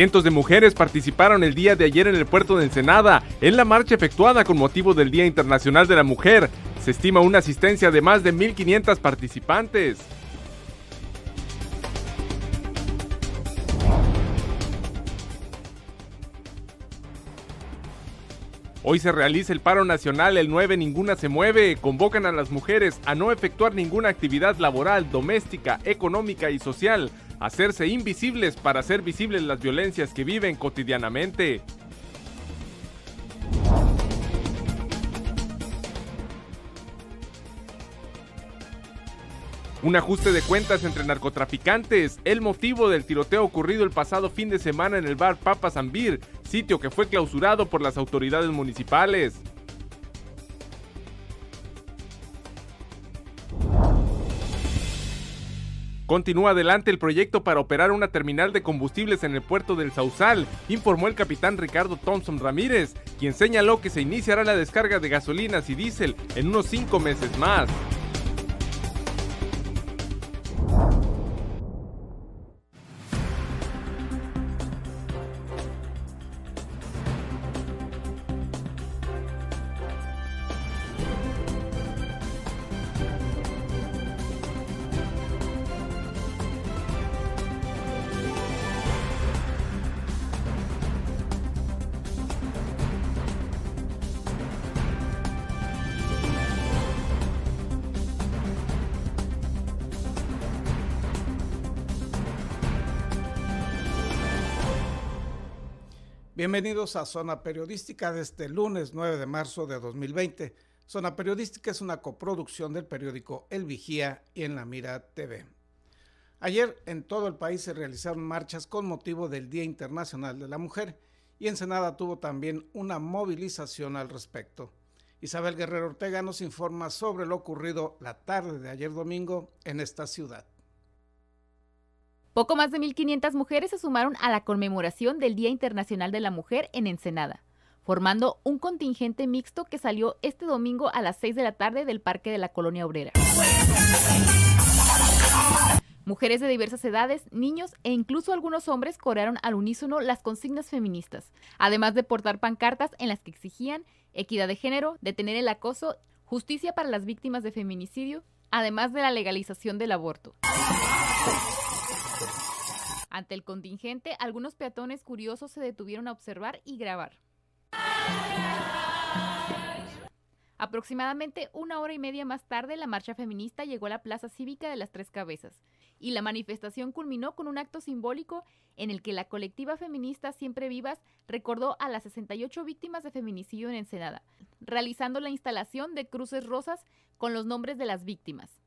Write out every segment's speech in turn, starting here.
Cientos de mujeres participaron el día de ayer en el puerto de Ensenada, en la marcha efectuada con motivo del Día Internacional de la Mujer. Se estima una asistencia de más de 1.500 participantes. Hoy se realiza el paro nacional, el 9 Ninguna se mueve. Convocan a las mujeres a no efectuar ninguna actividad laboral, doméstica, económica y social, hacerse invisibles para hacer visibles las violencias que viven cotidianamente. Un ajuste de cuentas entre narcotraficantes, el motivo del tiroteo ocurrido el pasado fin de semana en el bar Papa Zambir, sitio que fue clausurado por las autoridades municipales. Continúa adelante el proyecto para operar una terminal de combustibles en el puerto del Sausal, informó el capitán Ricardo Thompson Ramírez, quien señaló que se iniciará la descarga de gasolinas y diésel en unos cinco meses más. Bienvenidos a Zona Periodística de este lunes 9 de marzo de 2020. Zona Periodística es una coproducción del periódico El Vigía y en La Mira TV. Ayer en todo el país se realizaron marchas con motivo del Día Internacional de la Mujer y Ensenada tuvo también una movilización al respecto. Isabel Guerrero Ortega nos informa sobre lo ocurrido la tarde de ayer domingo en esta ciudad. Poco más de 1.500 mujeres se sumaron a la conmemoración del Día Internacional de la Mujer en Ensenada, formando un contingente mixto que salió este domingo a las 6 de la tarde del Parque de la Colonia Obrera. Mujeres de diversas edades, niños e incluso algunos hombres corearon al unísono las consignas feministas, además de portar pancartas en las que exigían equidad de género, detener el acoso, justicia para las víctimas de feminicidio, además de la legalización del aborto. El contingente, algunos peatones curiosos se detuvieron a observar y grabar. Aproximadamente una hora y media más tarde, la marcha feminista llegó a la Plaza Cívica de las Tres Cabezas y la manifestación culminó con un acto simbólico en el que la colectiva feminista Siempre Vivas recordó a las 68 víctimas de feminicidio en Ensenada, realizando la instalación de cruces rosas con los nombres de las víctimas.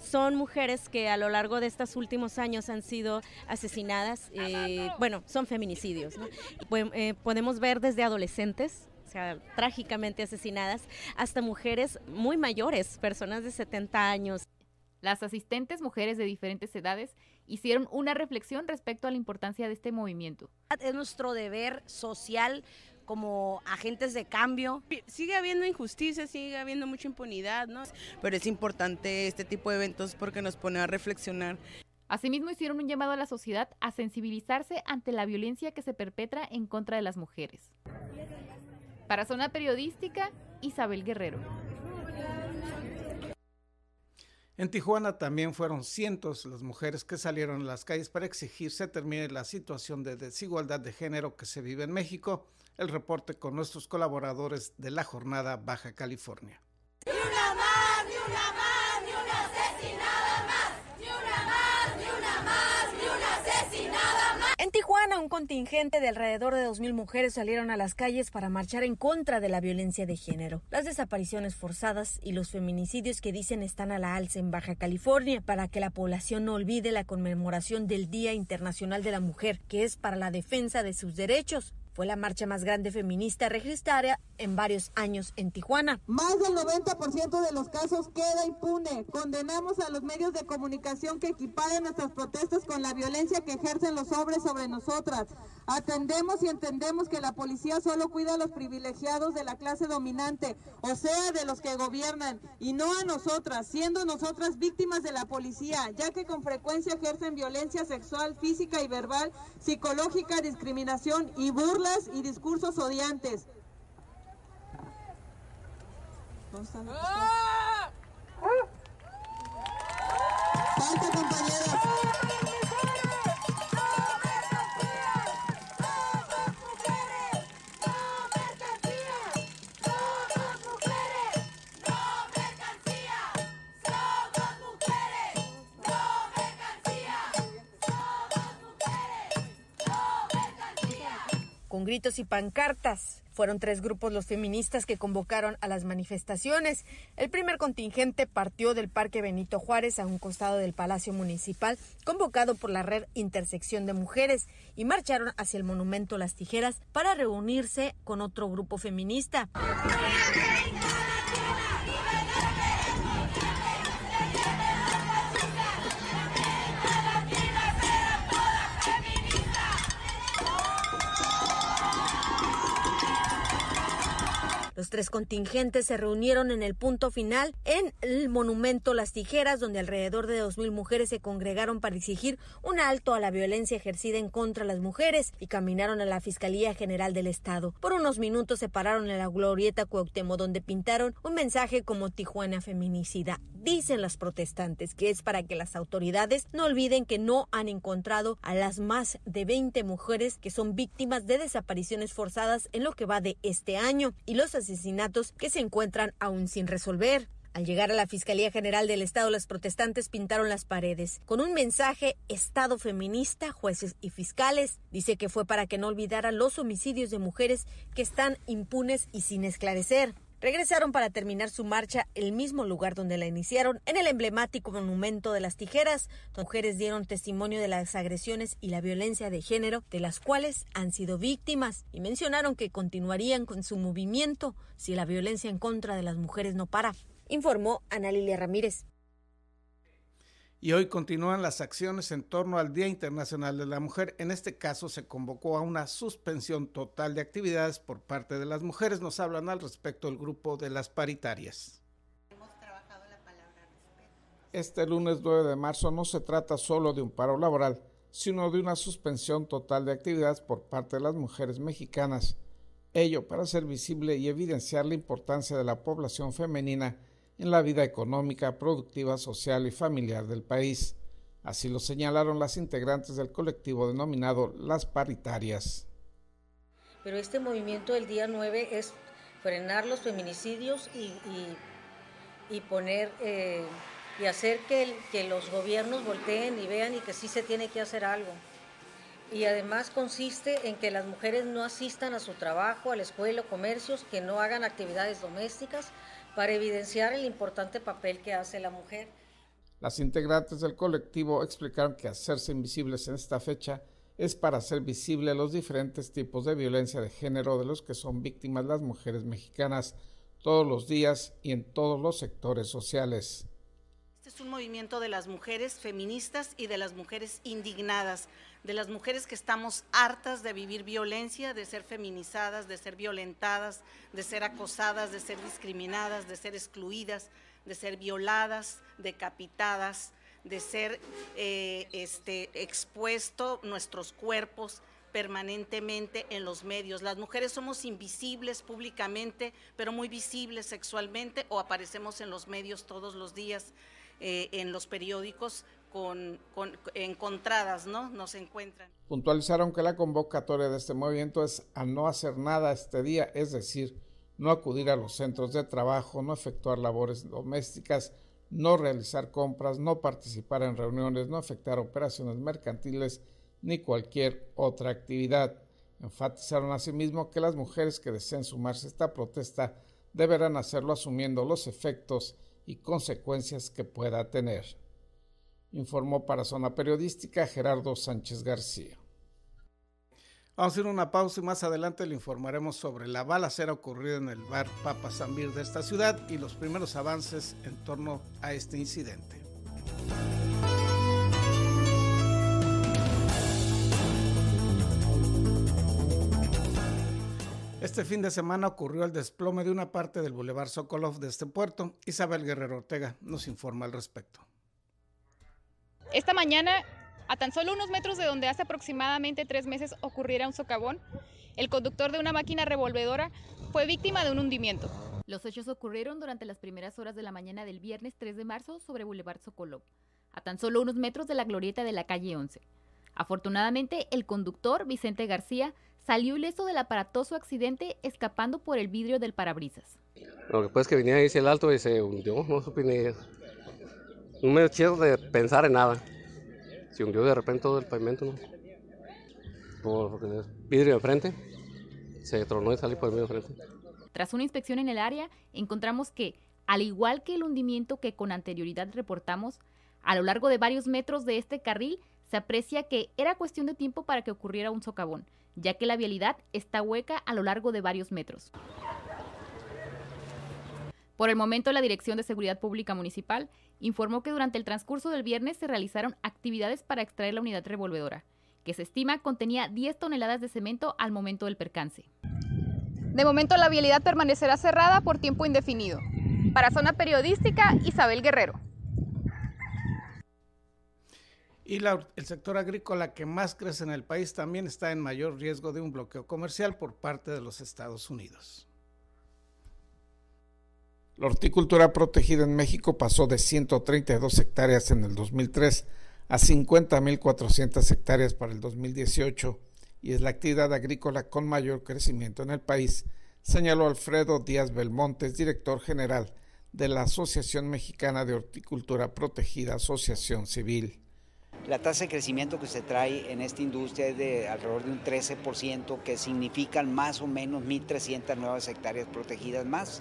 Son mujeres que a lo largo de estos últimos años han sido asesinadas, eh, bueno, son feminicidios. Eh, podemos ver desde adolescentes, o sea, trágicamente asesinadas, hasta mujeres muy mayores, personas de 70 años. Las asistentes, mujeres de diferentes edades, hicieron una reflexión respecto a la importancia de este movimiento. Es nuestro deber social como agentes de cambio. Sigue habiendo injusticia, sigue habiendo mucha impunidad, ¿no? Pero es importante este tipo de eventos porque nos pone a reflexionar. Asimismo, hicieron un llamado a la sociedad a sensibilizarse ante la violencia que se perpetra en contra de las mujeres. Para Zona Periodística, Isabel Guerrero. En Tijuana también fueron cientos las mujeres que salieron a las calles para exigir se termine la situación de desigualdad de género que se vive en México el reporte con nuestros colaboradores de la jornada Baja California. Ni una una ni una asesinada más. Ni una más, ni una más, ni una asesinada más. Un contingente de alrededor de 2.000 mujeres salieron a las calles para marchar en contra de la violencia de género, las desapariciones forzadas y los feminicidios que dicen están a la alza en Baja California para que la población no olvide la conmemoración del Día Internacional de la Mujer, que es para la defensa de sus derechos Fue la marcha más grande feminista registrada en varios años en Tijuana. Más del 90% de los casos queda impune. Condenamos a los medios de comunicación que equiparen nuestras protestas con la violencia que ejercen los hombres sobre nosotras. Atendemos y entendemos que la policía solo cuida a los privilegiados de la clase dominante, o sea, de los que gobiernan, y no a nosotras, siendo nosotras víctimas de la policía, ya que con frecuencia ejercen violencia sexual, física y verbal, psicológica, discriminación y burlas y discursos odiantes. Falta, compañeras. Con gritos y pancartas, fueron tres grupos los feministas que convocaron a las manifestaciones. El primer contingente partió del Parque Benito Juárez a un costado del Palacio Municipal, convocado por la Red Intersección de Mujeres, y marcharon hacia el Monumento Las Tijeras para reunirse con otro grupo feminista. Los tres contingentes se reunieron en el punto final en el monumento Las Tijeras, donde alrededor de 2.000 mujeres se congregaron para exigir un alto a la violencia ejercida en contra de las mujeres y caminaron a la Fiscalía General del Estado. Por unos minutos se pararon en la glorieta Cuauhtémoc, donde pintaron un mensaje como Tijuana feminicida. Dicen las protestantes que es para que las autoridades no olviden que no han encontrado a las más de 20 mujeres que son víctimas de desapariciones forzadas en lo que va de este año y los asesinatos que se encuentran aún sin resolver. Al llegar a la Fiscalía General del Estado, los protestantes pintaron las paredes con un mensaje Estado feminista, jueces y fiscales. Dice que fue para que no olvidaran los homicidios de mujeres que están impunes y sin esclarecer. Regresaron para terminar su marcha el mismo lugar donde la iniciaron, en el emblemático monumento de las tijeras. Donde mujeres dieron testimonio de las agresiones y la violencia de género de las cuales han sido víctimas y mencionaron que continuarían con su movimiento si la violencia en contra de las mujeres no para, informó Ana Lilia Ramírez. Y hoy continúan las acciones en torno al Día Internacional de la Mujer. En este caso se convocó a una suspensión total de actividades por parte de las mujeres. Nos hablan al respecto el grupo de las paritarias. Este lunes 9 de marzo no se trata solo de un paro laboral, sino de una suspensión total de actividades por parte de las mujeres mexicanas. Ello para hacer visible y evidenciar la importancia de la población femenina en la vida económica, productiva, social y familiar del país. Así lo señalaron las integrantes del colectivo denominado Las Paritarias. Pero este movimiento del día 9 es frenar los feminicidios y, y, poner eh, y hacer que, que los gobiernos volteen y vean y que sí se tiene que hacer algo. Y además consiste en que las mujeres no asistan a su trabajo, a la escuela o comercios, que no hagan actividades domésticas, para evidenciar el importante papel que hace la mujer. Las integrantes del colectivo explicaron que hacerse invisibles en esta fecha es para hacer visible los diferentes tipos de violencia de género de los que son víctimas las mujeres mexicanas todos los días y en todos los sectores sociales. Este es un movimiento de las mujeres feministas y de las mujeres indignadas, de las mujeres que estamos hartas de vivir violencia, de ser feminizadas, de ser violentadas, de ser acosadas, de ser discriminadas, de ser excluidas, de ser violadas, decapitadas, de ser eh, este, expuesto nuestros cuerpos permanentemente en los medios. Las mujeres somos invisibles públicamente, pero muy visibles sexualmente o aparecemos en los medios todos los días, eh, en los periódicos, con, con, encontradas, ¿no? Nos encuentran. Puntualizaron que la convocatoria de este movimiento es a no hacer nada este día, es decir, no acudir a los centros de trabajo, no efectuar labores domésticas, no realizar compras, no participar en reuniones, no efectuar operaciones mercantiles ni cualquier otra actividad. Enfatizaron asimismo que las mujeres que deseen sumarse a esta protesta deberán hacerlo asumiendo los efectos y consecuencias que pueda tener informó para Zona Periodística Gerardo Sánchez García. Vamos a a una pausa y más adelante le informaremos sobre la balacera ocurrida en el bar Papa Zambir de esta ciudad y los primeros avances en torno a este incidente. Este fin de semana ocurrió el desplome de una parte del Boulevard Sokolov de este puerto. Isabel Guerrero Ortega nos informa al respecto. Esta mañana, a tan solo unos metros de donde hace aproximadamente tres meses ocurriera un socavón, el conductor de una máquina revolvedora fue víctima de un hundimiento. Los hechos ocurrieron durante las primeras horas de la mañana del viernes 3 de marzo sobre Boulevard Sokolov, a tan solo unos metros de la glorieta de la calle 11. Afortunadamente, el conductor, Vicente García, salió ileso del aparatoso accidente escapando por el vidrio del parabrisas. Lo que pasa es que venía ahí el alto y se hundió, no supe ni... No me quiero de pensar en nada. Se hundió de repente todo el pavimento, ¿no? Por el vidrio de enfrente, se tronó y salió por el medio de frente. Tras una inspección en el área, encontramos que, al igual que el hundimiento que con anterioridad reportamos, a lo largo de varios metros de este carril se aprecia que era cuestión de tiempo para que ocurriera un socavón, ya que la vialidad está hueca a lo largo de varios metros. Por el momento, la Dirección de Seguridad Pública Municipal informó que durante el transcurso del viernes se realizaron actividades para extraer la unidad revolvedora, que se estima contenía 10 toneladas de cemento al momento del percance. De momento, la vialidad permanecerá cerrada por tiempo indefinido. Para Zona Periodística, Isabel Guerrero. Y el sector agrícola que más crece en el país también está en mayor riesgo de un bloqueo comercial por parte de los Estados Unidos. La horticultura protegida en México pasó de 132 hectáreas en el 2003 a 50.400 hectáreas para el 2018 y es la actividad agrícola con mayor crecimiento en el país, señaló Alfredo Díaz Belmontes, director general de la Asociación Mexicana de Horticultura Protegida, Asociación Civil. La tasa de crecimiento que se trae en esta industria es de alrededor de un 13%, que significan más o menos 1.300 nuevas hectáreas protegidas más.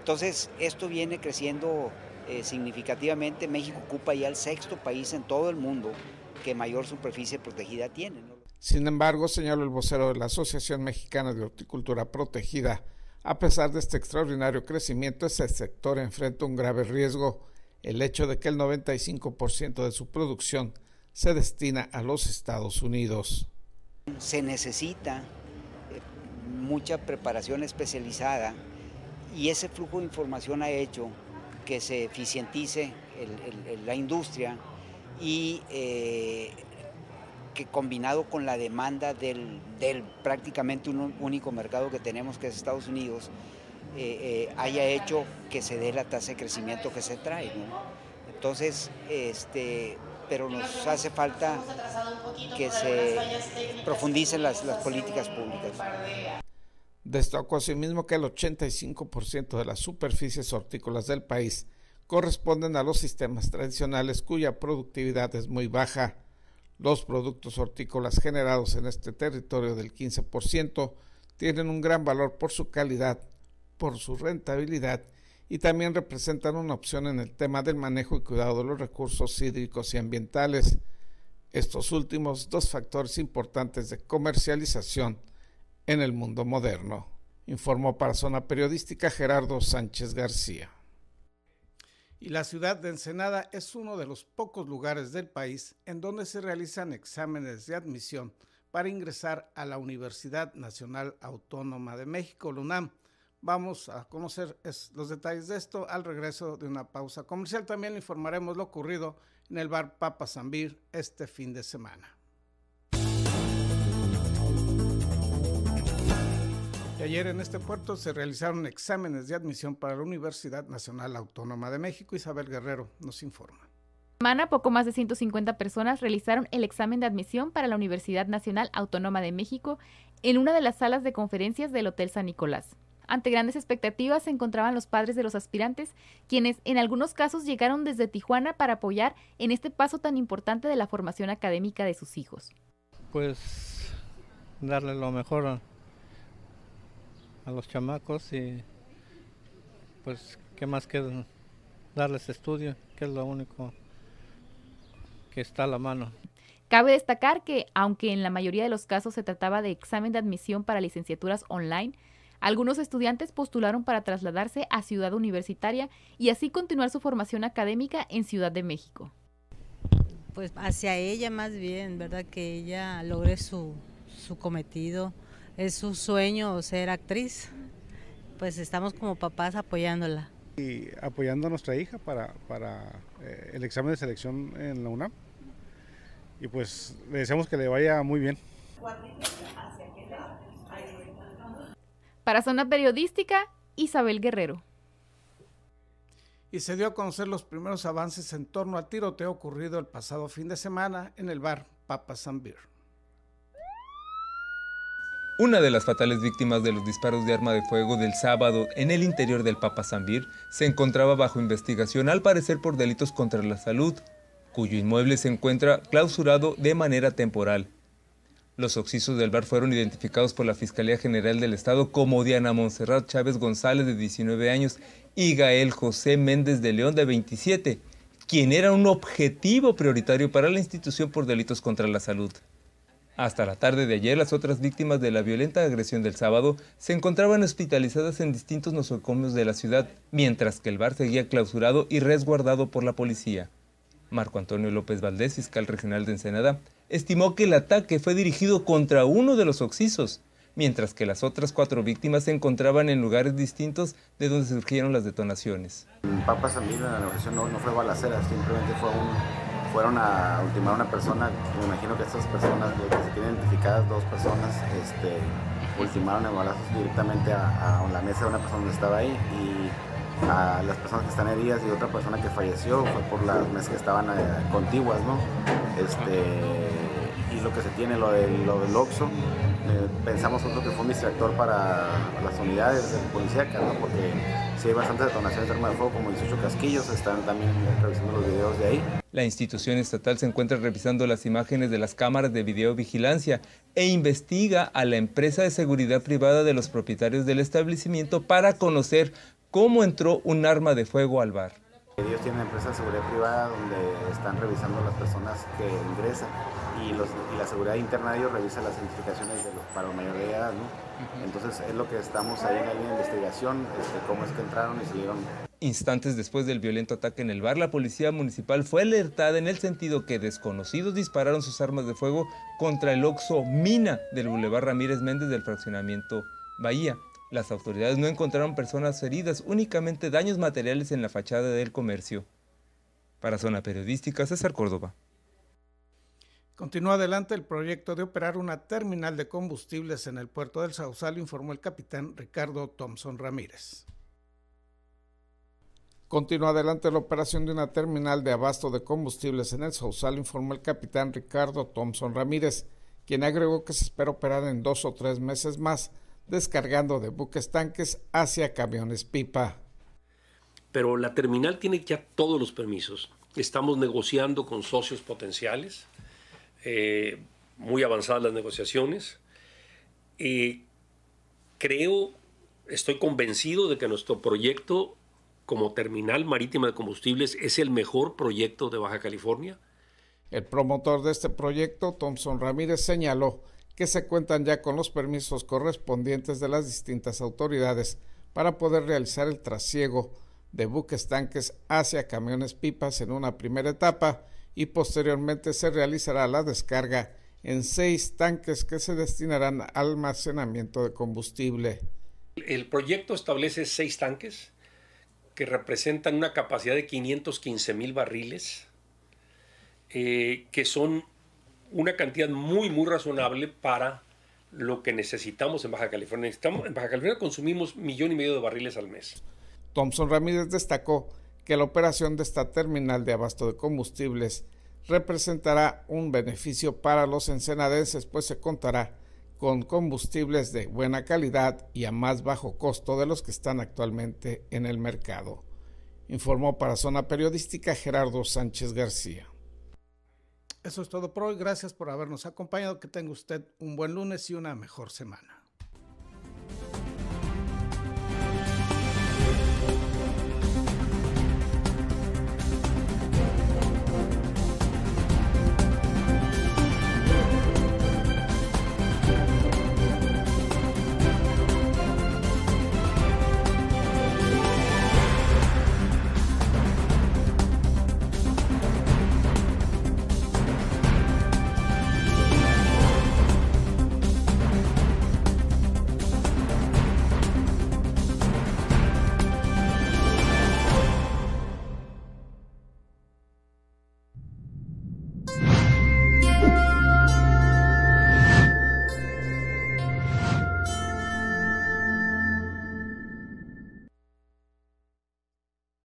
Entonces, esto viene creciendo eh, significativamente. México ocupa ya el sexto país en todo el mundo que mayor superficie protegida tiene. Sin embargo, señaló el vocero de la Asociación Mexicana de Horticultura Protegida, a pesar de este extraordinario crecimiento, ese sector enfrenta un grave riesgo el hecho de que el 95% de su producción se destina a los Estados Unidos. Se necesita mucha preparación especializada y ese flujo de información ha hecho que se eficientice la industria y eh, que combinado con la demanda del, del, prácticamente un único mercado que tenemos que es Estados Unidos, eh, eh, haya hecho que se dé la tasa de crecimiento que se trae. Entonces, este, pero nos hace falta que se profundicen las, las políticas públicas. Destacó asimismo que el 85% de las superficies hortícolas del país corresponden a los sistemas tradicionales cuya productividad es muy baja. Los productos hortícolas generados en este territorio del 15% tienen un gran valor por su calidad, por su rentabilidad y también representan una opción en el tema del manejo y cuidado de los recursos hídricos y ambientales. Estos últimos dos factores importantes de comercialización en el mundo moderno, informó para Zona Periodística Gerardo Sánchez García. Y la ciudad de Ensenada es uno de los pocos lugares del país en donde se realizan exámenes de admisión para ingresar a la Universidad Nacional Autónoma de México, LUNAM. Vamos a conocer los detalles de esto al regreso de una pausa comercial. También le informaremos lo ocurrido en el bar Papa Zambir este fin de semana. Y ayer en este puerto se realizaron exámenes de admisión para la Universidad Nacional Autónoma de México. Isabel Guerrero nos informa. Semana, poco más de 150 personas realizaron el examen de admisión para la Universidad Nacional Autónoma de México en una de las salas de conferencias del Hotel San Nicolás. Ante grandes expectativas se encontraban los padres de los aspirantes, quienes en algunos casos llegaron desde Tijuana para apoyar en este paso tan importante de la formación académica de sus hijos. Pues darle lo mejor a, a los chamacos y pues qué más que darles estudio, que es lo único que está a la mano. Cabe destacar que, aunque en la mayoría de los casos se trataba de examen de admisión para licenciaturas online, algunos estudiantes postularon para trasladarse a Ciudad Universitaria y así continuar su formación académica en Ciudad de México. Pues hacia ella más bien, ¿verdad? Que ella logre su, su cometido. Es su sueño ser actriz. Pues estamos como papás apoyándola. Y apoyando a nuestra hija para, para eh, el examen de selección en la UNAM. Y pues le deseamos que le vaya muy bien. Para Zona Periodística, Isabel Guerrero. Y se dio a conocer los primeros avances en torno al tiroteo ocurrido el pasado fin de semana en el bar Papa Beer. Una de las fatales víctimas de los disparos de arma de fuego del sábado en el interior del Papa Zambir se encontraba bajo investigación al parecer por delitos contra la salud, cuyo inmueble se encuentra clausurado de manera temporal. Los occisos del bar fueron identificados por la Fiscalía General del Estado como Diana Monserrat Chávez González, de 19 años, y Gael José Méndez de León, de 27, quien era un objetivo prioritario para la institución por delitos contra la salud. Hasta la tarde de ayer, las otras víctimas de la violenta agresión del sábado se encontraban hospitalizadas en distintos nosocomios de la ciudad, mientras que el bar seguía clausurado y resguardado por la policía. Marco Antonio López Valdés, fiscal regional de Ensenada, estimó que el ataque fue dirigido contra uno de los occisos, mientras que las otras cuatro víctimas se encontraban en lugares distintos de donde surgieron las detonaciones. En Papa Samir, la negociación no, fue balacera, simplemente fue fueron a ultimar a una persona, me imagino que estas personas, que se tienen identificadas dos personas, este, ultimaron en balazos directamente a, a la mesa de una persona que estaba ahí y a las personas que están heridas y otra persona que falleció fue por las mesas que estaban eh, contiguas, ¿no? Este, y lo que se tiene, lo, del, lo del Oxxo, eh, pensamos nosotros que fue un distractor para las unidades de policía, ¿no? Porque sí hay bastantes detonaciones de arma de fuego, como 18 casquillos, están también revisando los videos de ahí. La institución estatal se encuentra revisando las imágenes de las cámaras de videovigilancia e investiga a la empresa de seguridad privada de los propietarios del establecimiento para conocer cómo entró un arma de fuego al bar. Ellos tienen empresa de seguridad privada donde están revisando las personas que ingresan y, la seguridad interna de ellos revisa las identificaciones de los, para la mayor de edad. ¿no? Entonces es lo que estamos ahí en la línea de investigación, este, cómo es que entraron y salieron. Instantes después del violento ataque en el bar, la policía municipal fue alertada en el sentido que desconocidos dispararon sus armas de fuego contra el Oxo Mina del Boulevard Ramírez Méndez del fraccionamiento Bahía. Las autoridades no encontraron personas heridas, únicamente daños materiales en la fachada del comercio. Para Zona Periodística, César Córdoba. Continúa adelante el proyecto de operar una terminal de combustibles en el puerto del Sausal, informó el capitán Ricardo Thompson Ramírez. Continúa adelante la operación de una terminal de abasto de combustibles en el Sausal, informó el capitán Ricardo Thompson Ramírez, quien agregó que se espera operar en dos o tres meses más descargando de buques tanques hacia camiones pipa. Pero la terminal tiene ya todos los permisos. Estamos negociando con socios potenciales, eh, muy avanzadas las negociaciones. creo, estoy convencido de que nuestro proyecto como terminal marítima de combustibles es el mejor proyecto de Baja California. El promotor de este proyecto, Thompson Ramírez, señaló que se cuentan ya con los permisos correspondientes de las distintas autoridades para poder realizar el trasiego de buques tanques hacia camiones pipas en una primera etapa y posteriormente se realizará la descarga en seis tanques que se destinarán al almacenamiento de combustible. El proyecto establece seis tanques que representan una capacidad de 515 mil barriles, eh, que son una cantidad muy, muy razonable para lo que necesitamos en Baja California. en Baja California consumimos millón y medio de barriles al mes. Thompson Ramírez destacó que la operación de esta terminal de abasto de combustibles representará un beneficio para los ensenadenses, pues se contará con combustibles de buena calidad y a más bajo costo de los que están actualmente en el mercado. Informó para Zona Periodística Gerardo Sánchez García. Eso es todo por hoy. Gracias por habernos acompañado. Que tenga usted un buen lunes y una mejor semana.